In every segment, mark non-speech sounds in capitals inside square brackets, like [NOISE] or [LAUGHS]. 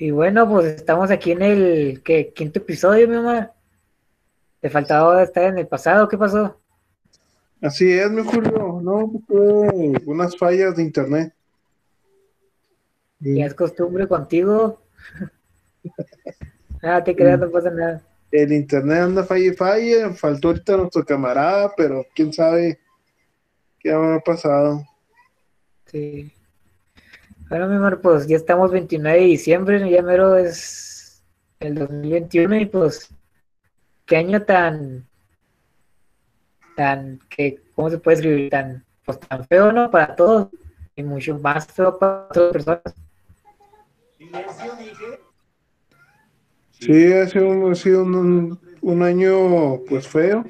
Y bueno, pues estamos aquí en el ¿qué, quinto episodio, mi mamá. Te faltaba estar en el pasado, ¿qué pasó? Así es, mi Julio. No, tuve unas fallas de internet. Y es costumbre contigo. nada, [LAUGHS] te creas, no pasa nada. El internet anda falla y falla. Faltó ahorita nuestro camarada, pero quién sabe qué habrá pasado. Sí. Bueno, mi amor, pues ya estamos 29 de diciembre, ya mero es el 2021 y pues, qué año tan, tan, que, ¿cómo se puede escribir? Tan, pues tan feo, ¿no? Para todos y mucho más feo para otras personas. Sí, ha sido, ha sido un, un año pues feo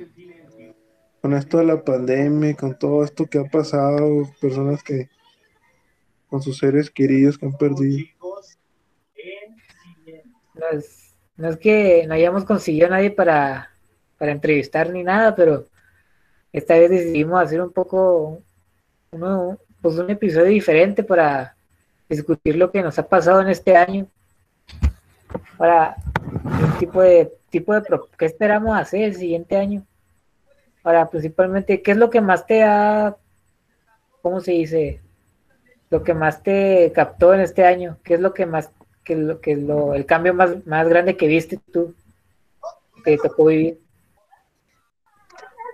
con esto de la pandemia, con todo esto que ha pasado, personas que con sus seres queridos que han perdido. No es, que no hayamos conseguido a nadie para, para entrevistar ni nada, pero esta vez decidimos hacer un poco uno, pues un episodio diferente para discutir lo que nos ha pasado en este año. Para un tipo de tipo de qué esperamos hacer el siguiente año. Para principalmente, ¿qué es lo que más te ha, cómo se dice? Lo que más te captó en este año? ¿Qué es lo que más, que lo que lo, el cambio más, más grande que viste tú, que te tocó vivir?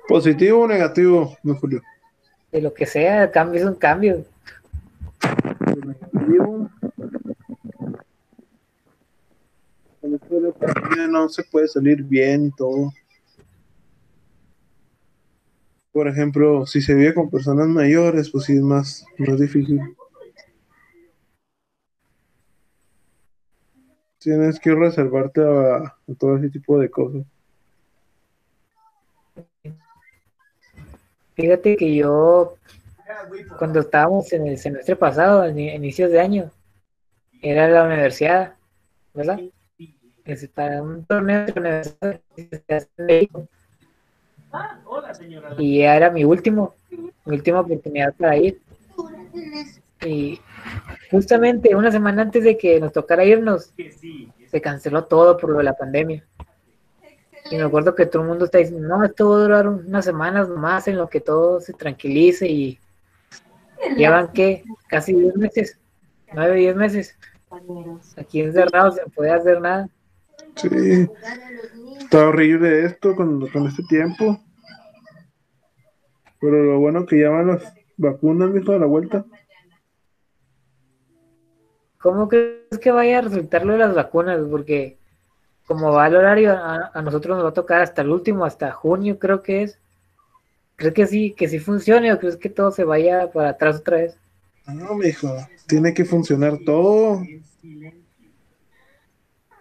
¿Positivo o negativo, no Julio? De lo que sea, el cambio es un cambio. no se puede salir bien y todo. Por ejemplo, si se vive con personas mayores, pues sí es más, más difícil. Tienes que reservarte a, todo ese tipo de cosas. Fíjate que yo, cuando estábamos en el semestre pasado, en inicios de año, era la universidad, ¿verdad? Para un torneo de universidad y ya era mi último, mi última oportunidad para ir. Y justamente una semana antes de que nos tocara irnos, se canceló todo por lo de la pandemia. Y me acuerdo que todo el mundo está diciendo, no, esto va a durar unas semanas más en lo que todo se tranquilice y llevan que casi 10 meses, 9, 10 meses. Aquí encerrados sin poder hacer nada. Sí, está horrible esto con, con este tiempo. Pero lo bueno que llaman las vacunas, mijo, a la vuelta. ¿Cómo crees que vaya a resultar lo de las vacunas? Porque como va el horario, a, nosotros nos va a tocar hasta el último, hasta junio creo que es. ¿Crees que sí, que sí funcione o crees que todo se vaya para atrás otra vez? No, mijo, tiene que funcionar todo.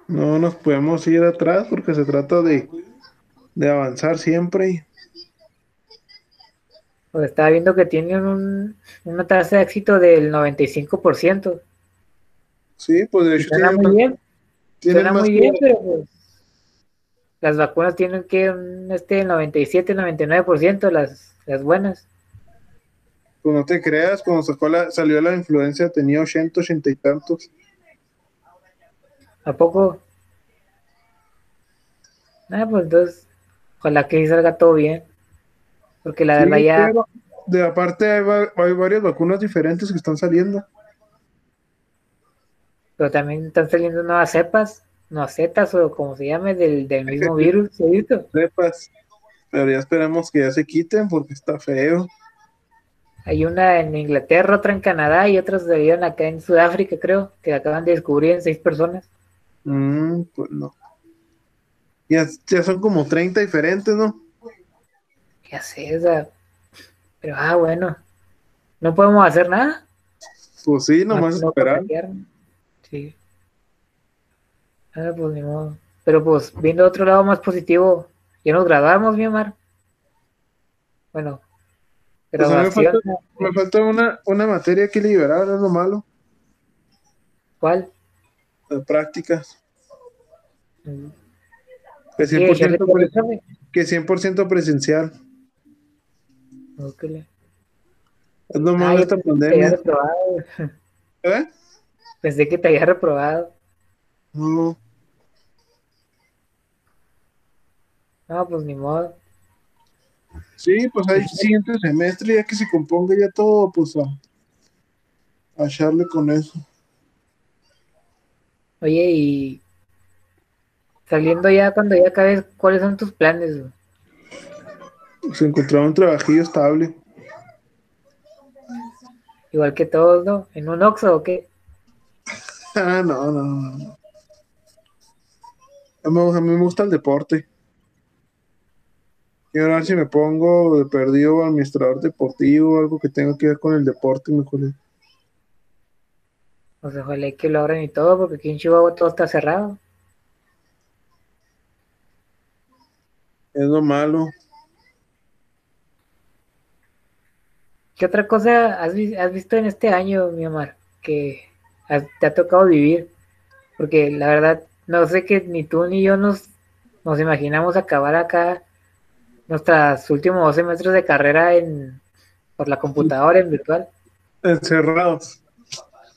No nos podemos ir atrás porque se trata de, de avanzar siempre. Pues estaba viendo que tienen un, una tasa de éxito del 95%. Sí, pues de hecho. Suena muy bien. Suena muy bien, pero pues, las vacunas tienen que un este 97, 99% las, las buenas. Pues no te creas, cuando sacó la, salió la influencia tenía 80, 80 y tantos. ¿A poco? Ah, pues entonces, ojalá que salga todo bien. Porque la verdad ya. de aparte hay, hay varias vacunas diferentes que están saliendo pero también están saliendo nuevas cepas, nuevas cetas o como se llame, del, del mismo virus, Cepas, pero ya esperamos que ya se quiten porque está feo. Hay una en Inglaterra, otra en Canadá y otras se dieron acá en Sudáfrica, creo, que acaban de descubrir en seis personas. Mm, pues no. Ya, ya son como 30 diferentes, ¿no? Ya sé, o pero ah, bueno, no podemos hacer nada. Pues sí, nomás esperar. Sí. Ah, pues ni modo. Pero pues, viendo otro lado más positivo, ya nos grabamos, mi Omar. Bueno, pues me falta, me falta una, una, materia que liberar, es lo malo. ¿Cuál? De prácticas. Mm. Que 100%, que 100 presencial. Okay. Es lo malo esta pandemia. ¿Eh? Pensé que te había reprobado. No. No, pues ni modo. Sí, pues ahí siguiente semestre, ya que se componga ya todo, pues a, a echarle con eso. Oye, y saliendo ya cuando ya acabes, ¿cuáles son tus planes? Se encontraba un trabajillo estable. Igual que todos, ¿no? ¿En un Oxxo o qué? Ah, no, no, no. A mí, a mí me gusta el deporte. Quiero ver si me pongo de perdido administrador deportivo, algo que tenga que ver con el deporte, mejor. Pues ojalá que lo abran y todo, porque aquí en Chihuahua todo está cerrado. Es lo malo. ¿Qué otra cosa has, vi- has visto en este año, mi amor, que te ha tocado vivir? Porque la verdad, no sé que ni tú ni yo nos, nos imaginamos acabar acá nuestros últimos 12 metros de carrera en, por la computadora, en virtual, Encerrados.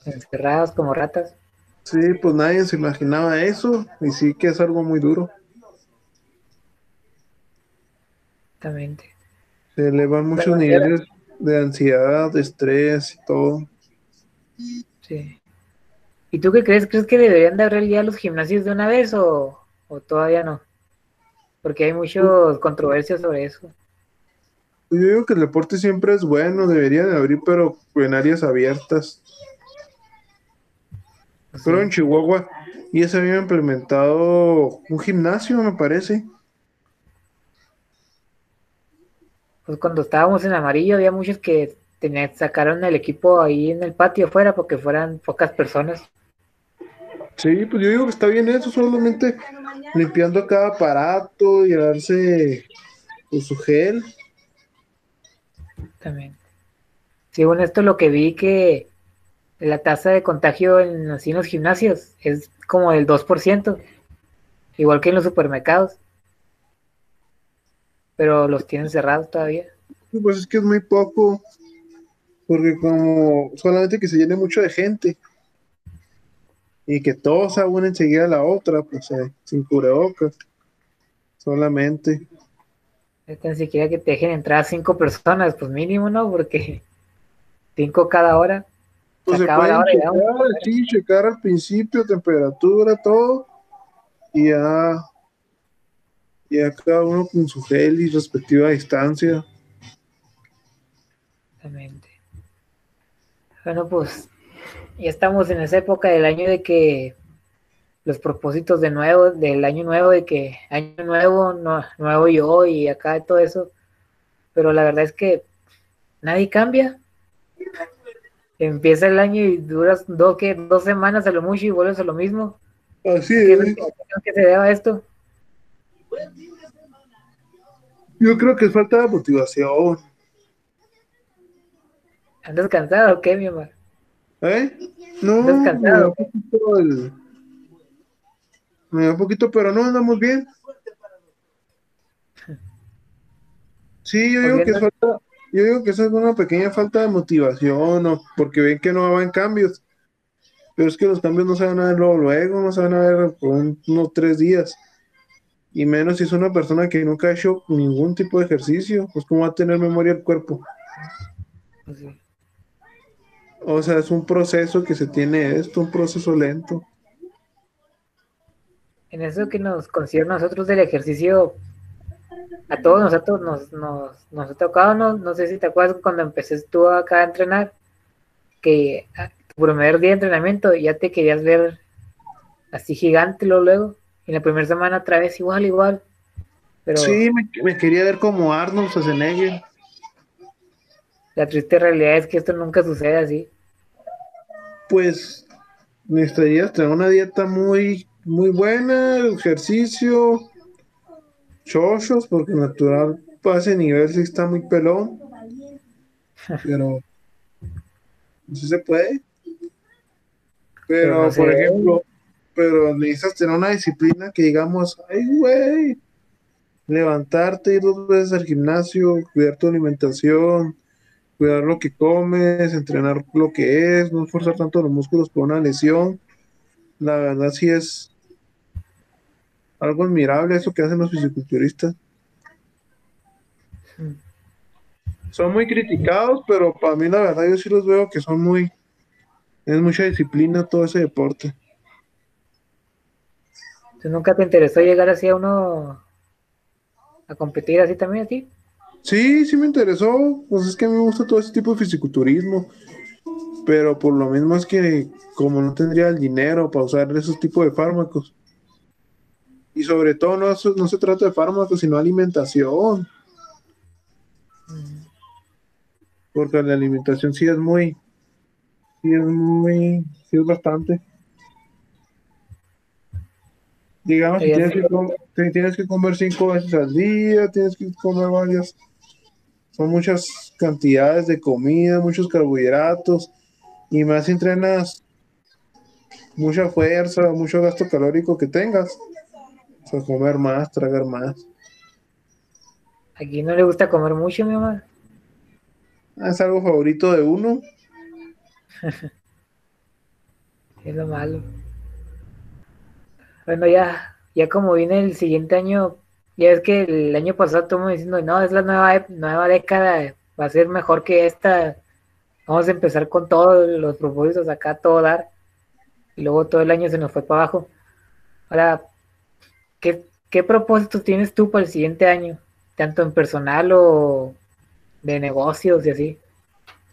encerrados como ratas. Sí, pues nadie se imaginaba eso. Y sí que es algo muy duro. Exactamente. Se elevan muchos Pero, niveles de ansiedad, de estrés y todo. Sí. ¿Y tú qué crees? ¿Crees que deberían de abrir ya los gimnasios de una vez o, o todavía no? Porque hay muchas controversias sobre eso. Yo digo que el deporte siempre es bueno, debería de abrir, pero en áreas abiertas. Pues Pero sí. en Chihuahua ya se había implementado un gimnasio, me parece. Pues cuando estábamos en amarillo había muchos que tenían, sacaron el equipo ahí en el patio afuera porque fueran pocas personas. Sí, pues yo digo que está bien eso, solamente limpiando cada aparato y darse pues, su gel. También. Según esto lo que vi que la tasa de contagio en, así en los gimnasios es como del 2%, igual que en los supermercados. Pero los tienen cerrados todavía. Pues es que es muy poco, porque como solamente que se llene mucho de gente y que todos se unen enseguida a la otra, pues eh, sin cubrebocas, solamente. Es Tan siquiera que te dejen entrar cinco personas, pues mínimo, ¿no? Porque cinco cada hora. Pues Se se pueden hora checar, sí, checar al principio, temperatura, todo, y ya, ya cada uno con su gel y respectiva distancia. Exactamente. Bueno, pues ya estamos en esa época del año de que los propósitos de nuevo, del año nuevo, de que año nuevo, no- nuevo yo y acá todo eso. Pero la verdad es que nadie cambia. Empieza el año y duras dos, ¿qué? dos semanas a lo mucho y vuelves a lo mismo. Así ¿Qué es es. que- a se deba esto? Yo creo que es falta de motivación. ¿Andas cansado o qué, mi amor? ¿Eh? No, ¿Estás me da un poquito el- Me da un poquito, pero no andamos bien. Sí, yo digo que es falta, yo digo que eso es una pequeña falta de motivación, o porque ven que no van cambios. Pero es que los cambios no se van a ver luego, luego, no se van a ver por un- unos tres días. Y menos si es una persona que nunca ha hecho ningún tipo de ejercicio, pues cómo va a tener memoria el cuerpo. Pues sí. O sea, es un proceso que se tiene esto, un proceso lento. En eso que nos concierne a nosotros del ejercicio, a todos nosotros nos, nos, nos ha tocado, no, no sé si te acuerdas cuando empecé tú acá a entrenar, que tu primer día de entrenamiento ya te querías ver así gigante luego, luego, y la primera semana otra vez igual, igual, pero Sí, me, me quería ver como Arnold Schwarzenegger. La triste realidad es que esto nunca sucede así. Pues necesitarías tener una dieta muy, muy buena, ejercicio, chochos, porque natural a ese nivel sí está muy pelón. Pero sí se puede. Pero Pero, no se por ejemplo, pero necesitas tener una disciplina que digamos, ay, güey, levantarte, ir dos veces al gimnasio, cuidar tu alimentación, cuidar lo que comes, entrenar lo que es, no esforzar tanto los músculos por una lesión. La verdad sí es algo admirable eso que hacen los fisiculturistas. Son muy criticados, pero para mí la verdad yo sí los veo que son muy... Es mucha disciplina todo ese deporte. ¿Tú nunca te interesó llegar así a uno a competir así también a ti? Sí, sí me interesó. Pues es que a mí me gusta todo ese tipo de fisiculturismo. Pero por lo mismo es que como no tendría el dinero para usar esos tipos de fármacos. Y sobre todo no, no se trata de fármacos, sino alimentación. Porque la alimentación sí es muy, sí es muy, sí es bastante. Digamos, tienes que, tienes que comer cinco veces al día, tienes que comer varias, son muchas cantidades de comida, muchos carbohidratos, y más si entrenas mucha fuerza, mucho gasto calórico que tengas, o sea, comer más, tragar más. Aquí no le gusta comer mucho, mi mamá. Es algo favorito de uno. [LAUGHS] es lo malo. Bueno, ya, ya como viene el siguiente año, ya es que el año pasado estamos diciendo, no, es la nueva, nueva década, va a ser mejor que esta. Vamos a empezar con todos los propósitos acá, todo dar. Y luego todo el año se nos fue para abajo. Ahora, ¿qué, qué propósitos tienes tú para el siguiente año? Tanto en personal o de negocios y así.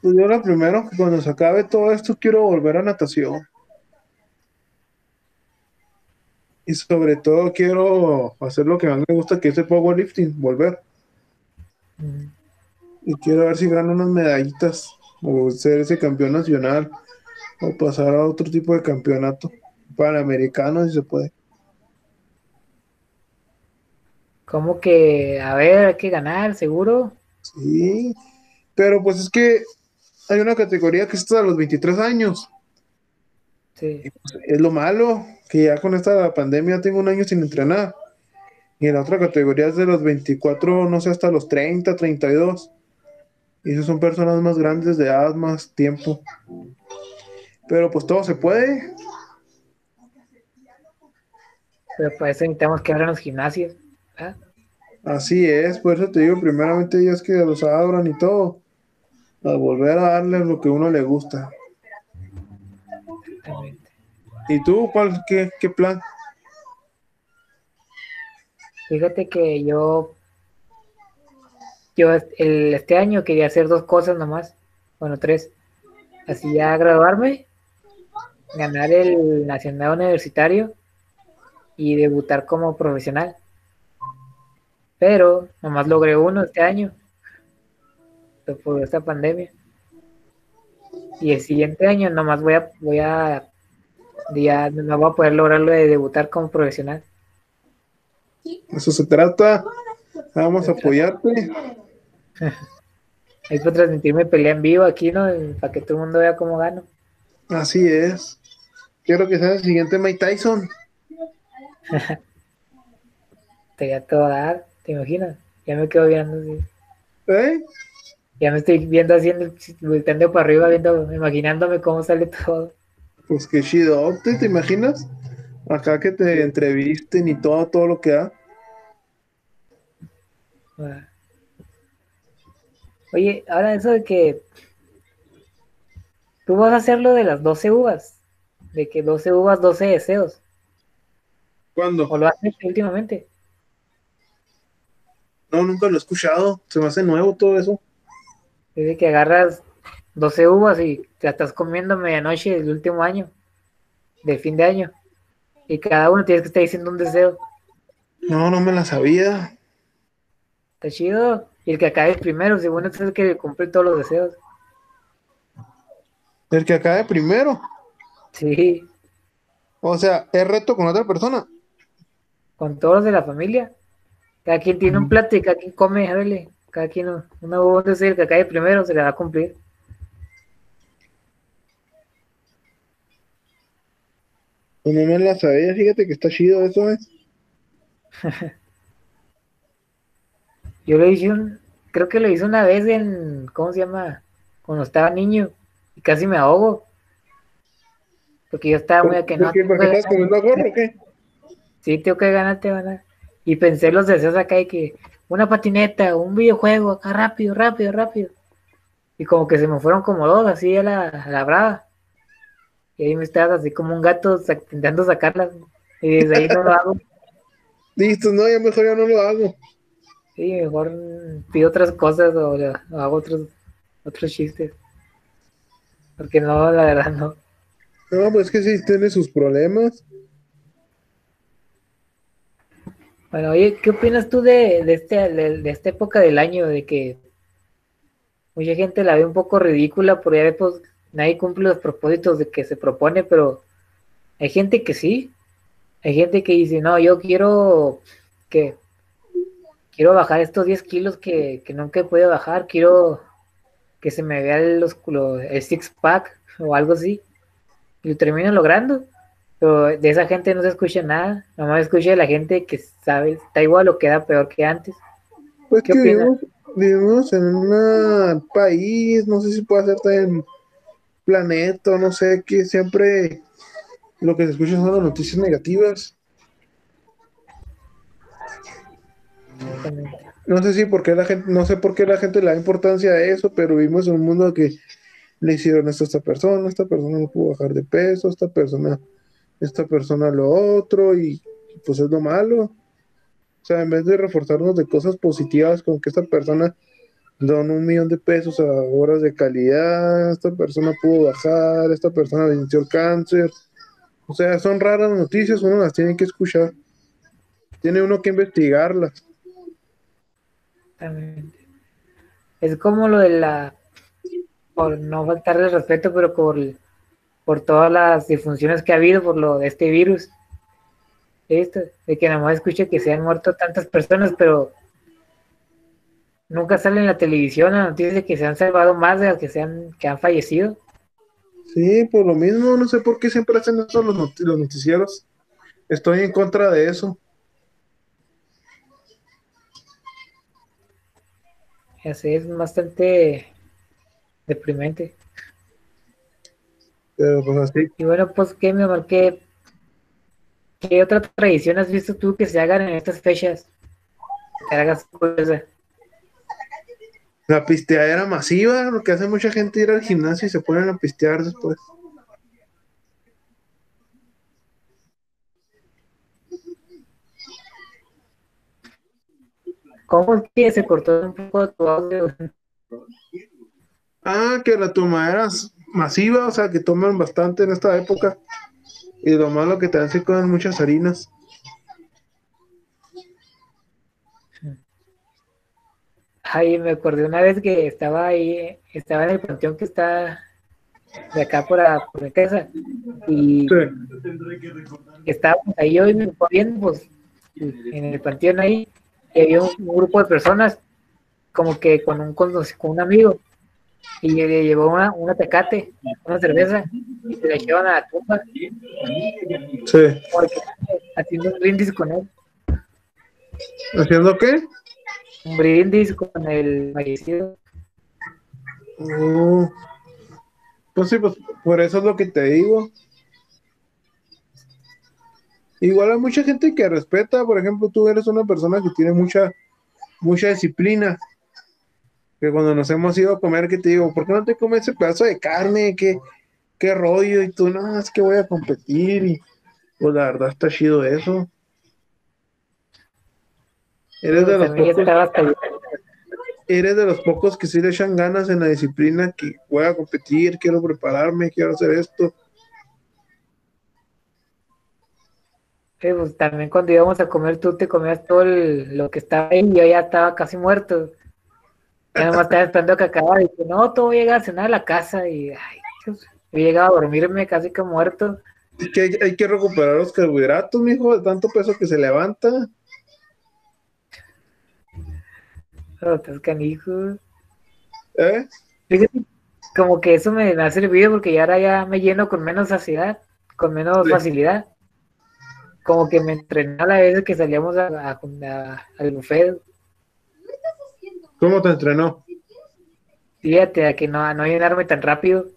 Pues yo lo primero, cuando se acabe todo esto, quiero volver a natación. Y sobre todo quiero hacer lo que más me gusta, que es el powerlifting, volver. Y quiero ver si gano unas medallitas, o ser ese campeón nacional, o pasar a otro tipo de campeonato, panamericano si se puede. ¿Cómo que, a ver, hay que ganar, seguro? Sí, pero pues es que hay una categoría que es hasta los 23 años. Sí. Pues, es lo malo, que ya con esta pandemia tengo un año sin entrenar. Y en la otra categoría es de los 24, no sé, hasta los 30, 32. Y esas son personas más grandes de edad, más tiempo. Pero pues todo se puede. Pero para eso necesitamos que abran los gimnasios. Así es, por eso te digo, primeramente es que los abran y todo. A volver a darle lo que uno le gusta. ¿Y tú, cuál, qué, qué plan? Fíjate que yo, yo el, este año quería hacer dos cosas nomás, bueno, tres. Así ya graduarme, ganar el Nacional Universitario y debutar como profesional. Pero nomás logré uno este año, por esta pandemia. Y el siguiente año nomás voy a, voy a ya no voy a poder lograrlo de debutar como profesional. Eso se trata. Vamos a apoyarte. [LAUGHS] Hay para transmitirme pelea en vivo aquí, ¿no? Para que todo el mundo vea cómo gano. Así es. Quiero que sea el siguiente Mike Tyson. [LAUGHS] Te voy a todo dar, ¿te imaginas? Ya me quedo viendo así. ¿Eh? Ya me estoy viendo haciendo, volteando para arriba, viendo, imaginándome cómo sale todo. Pues qué chido, ¿te, imaginas? Acá que te entrevisten y todo, todo lo que da. Oye, ahora eso de que tú vas a hacer lo de las 12 uvas, de que 12 uvas, 12 deseos. ¿Cuándo? ¿O lo haces últimamente? No, nunca lo he escuchado. Se me hace nuevo todo eso. Es de que agarras 12 uvas y te estás comiendo medianoche del último año, de fin de año. Y cada uno tienes que estar diciendo un deseo. No, no me la sabía. Está chido. Y el que acabe primero, según es el que cumple todos los deseos. ¿El que acabe primero? Sí. O sea, ¿es reto con otra persona? Con todos los de la familia. Cada quien tiene un plato y cada quien come, a cada quien una uva, deseo, el que acabe primero se le va a cumplir. Pues no me la sabía, fíjate que está chido eso, ¿eh? [LAUGHS] Yo lo hice un, creo que lo hice una vez en, ¿cómo se llama? Cuando estaba niño y casi me ahogo. Porque yo estaba muy a que ¿Por no. qué? ¿Porque estás comiendo gorro o qué? Sí, tengo que ganarte, van a. Y pensé los deseos acá de que una patineta, un videojuego, acá rápido, rápido, rápido. Y como que se me fueron como dos, así a la, a la brava. Y ahí me estabas así como un gato intentando sacarlas. Y desde ahí no lo hago. [LAUGHS] Listo, no, ya mejor ya no lo hago. Sí, mejor pido otras cosas o, hago otros, otros chistes. Porque no, la verdad no. No, pues es que sí tiene sus problemas. Bueno, oye, ¿qué opinas tú de, de, este, de, de esta época del año? De que mucha gente la ve un poco ridícula, porque ya pues nadie cumple los propósitos de que se propone, pero hay gente que sí. Hay gente que dice, no, yo quiero que quiero bajar estos 10 kilos que, que nunca he podido bajar, quiero que se me vea el, los- el six pack o algo así. Y lo termino logrando. Pero de esa gente no se escucha nada, nomás escucha de la gente que sabe, está igual o queda peor que antes. Pues ¿Qué que vivimos, vivimos en un país, no sé si puede ser también planeta, no sé, que siempre lo que se escucha son las noticias negativas. No sé si por qué la gente, no sé por qué la gente le da importancia a eso, pero vivimos en un mundo que le hicieron esto a esta persona, esta persona no pudo bajar de peso, esta persona, esta persona lo otro, y pues es lo malo. O sea, en vez de reforzarnos de cosas positivas, con que esta persona donó un millón de pesos a horas de calidad, esta persona pudo bajar, esta persona venció el cáncer. O sea, son raras noticias, uno las tiene que escuchar. Tiene uno que investigarlas. Es como lo de la, por no faltarle respeto, pero por, por todas las disfunciones que ha habido por lo de este virus. Esto, de que nada más escuche que se han muerto tantas personas, pero nunca sale en la televisión la noticia de que se han salvado más de las que, se han, que han fallecido. Sí, por lo mismo, no sé por qué siempre hacen eso los, not- los noticieros. Estoy en contra de eso. Así es bastante deprimente. Pero pues así. Y bueno, pues, ¿qué, mi amor? ¿Qué, qué otra tradición has visto tú que se hagan en estas fechas? Que hagas curiosa. La pisteadera masiva, lo que hace mucha gente ir al gimnasio y se ponen a pistear después. ¿Cómo es que se cortó un poco tu audio? Ah, que la tomadera es masiva, o sea, que toman bastante en esta época. Y lo malo que también se comen muchas harinas. Ay, me acordé una vez que estaba ahí, estaba en el panteón que está de acá por, la- por mi casa. Y Sí. estábamos ahí yo y mi papá viendo, pues, en el panteón ahí, y había un, un grupo de personas, como que con un, con, con un amigo, y le llevó una, una tecate, una cerveza, y se la llevaron a la tumba, Sí. porque haciendo un brindis con él, ¿Haciendo qué? Un brindis con el fallecido. Oh. Pues sí, pues por eso es lo que te digo. Igual hay mucha gente que respeta, por ejemplo, tú eres una persona que tiene mucha, mucha disciplina. Que cuando nos hemos ido a comer, que te digo, ¿por qué no te comes ese pedazo de carne? ¿Qué, qué rollo? Y tú, no, es que voy a competir. Y pues la verdad está chido eso. Eres de los pocos eres de los pocos que sí le echan ganas en la disciplina, que voy a competir, quiero prepararme, quiero hacer esto. Sí, pues también cuando íbamos a comer, tú te comías todo el- lo que estaba ahí, yo ya estaba casi muerto. Ya nomás estaba [LAUGHS] esperando que acabara y dije, no, todo voy a cenar a la casa y ay, Dios, yo llegaba a dormirme casi que muerto. Que hay, hay que recuperar los carbohidratos, mijo, de tanto peso que se levanta. Pero estás canijo. ¿Eh? Fíjate, como que eso me, ha servido porque ya ahora ya me lleno con menos saciedad, con menos Sí. facilidad. Como que me entrenaba la vez que salíamos a, a- a- al buffet. ¿Cómo te entrenó? Fíjate, a que no, a no llenarme tan rápido.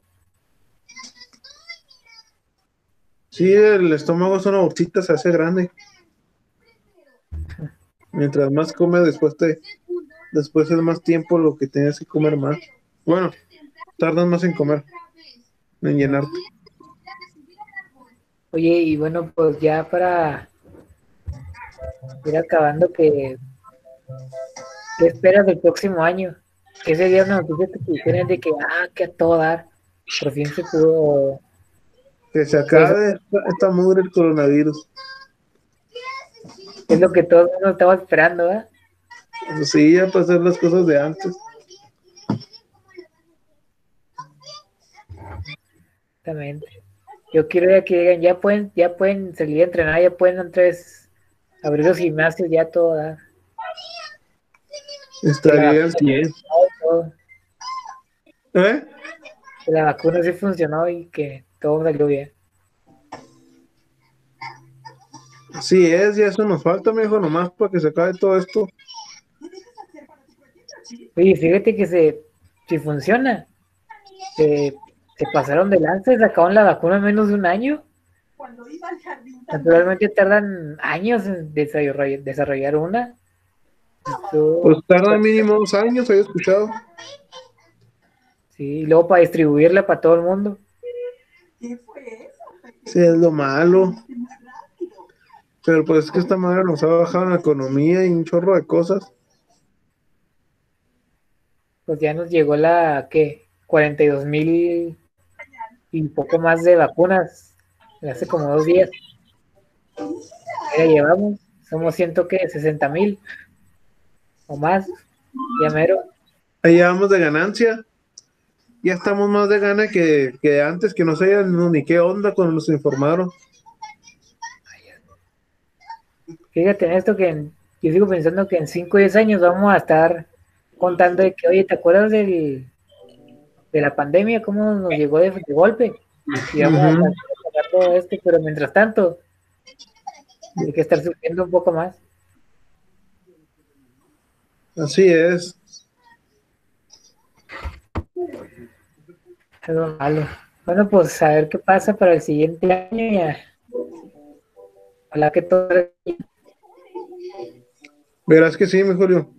Sí, el estómago es una bolsita, se hace grande. Mientras más come, después te, después es más tiempo lo que tienes que comer más. Bueno, tardas más en comer, en llenarte. Oye, y bueno, pues ya para ir acabando, que ¿qué esperas del próximo año? Ese día una noticia que te de que, ah, que a todo dar, por fin se pudo... Que se acabe esta, esta mugre el coronavirus. Es lo que todo el mundo estaba esperando, ¿eh? Pues sí, ya hacer las cosas de antes. Exactamente. Yo quiero que digan, ya pueden, ya pueden salir a entrenar, ya pueden entonces abrir los gimnasios, ya todo. ¿verdad? Estaría al 100. ¿Eh? Que la vacuna sí funcionó y que todo salió bien. Así es, y eso nos falta, mejor nomás para que se acabe todo esto. Oye, fíjate que se, si funciona, se, pasaron de lanza y sacaron la vacuna en menos de un año. Naturalmente tardan años en desarrollar, desarrollar una. pues tarda mínimo dos años, había escuchado. Sí, y luego para distribuirla para todo el mundo. Sí, es lo malo. Pero pues es que esta madre nos ha bajado en la economía y un chorro de cosas. Pues ya nos llegó la, ¿qué? 42 mil y poco más de vacunas hace como dos días. Ya llevamos, somos ciento que 60 mil o más, ya mero. Ahí llevamos de ganancia. Ya estamos más de gana que, que antes, que no sabían ni qué onda cuando nos informaron. Fíjate en esto que yo sigo pensando que en 5 o 10 años vamos a estar contando de que, oye, ¿te acuerdas del, de la pandemia? ¿Cómo nos llegó de, golpe? Y vamos a estar todo esto, pero mientras tanto, hay que estar sufriendo un poco más. Así es. Es malo. Bueno, pues a ver qué pasa para el siguiente año. Ya. Ojalá que todo Verás que sí, mi Julio.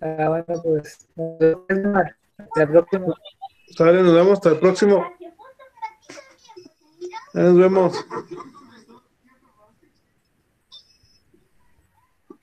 Ah, bueno, pues hasta el próximo. Sale, nos vemos hasta el próximo. nos vemos.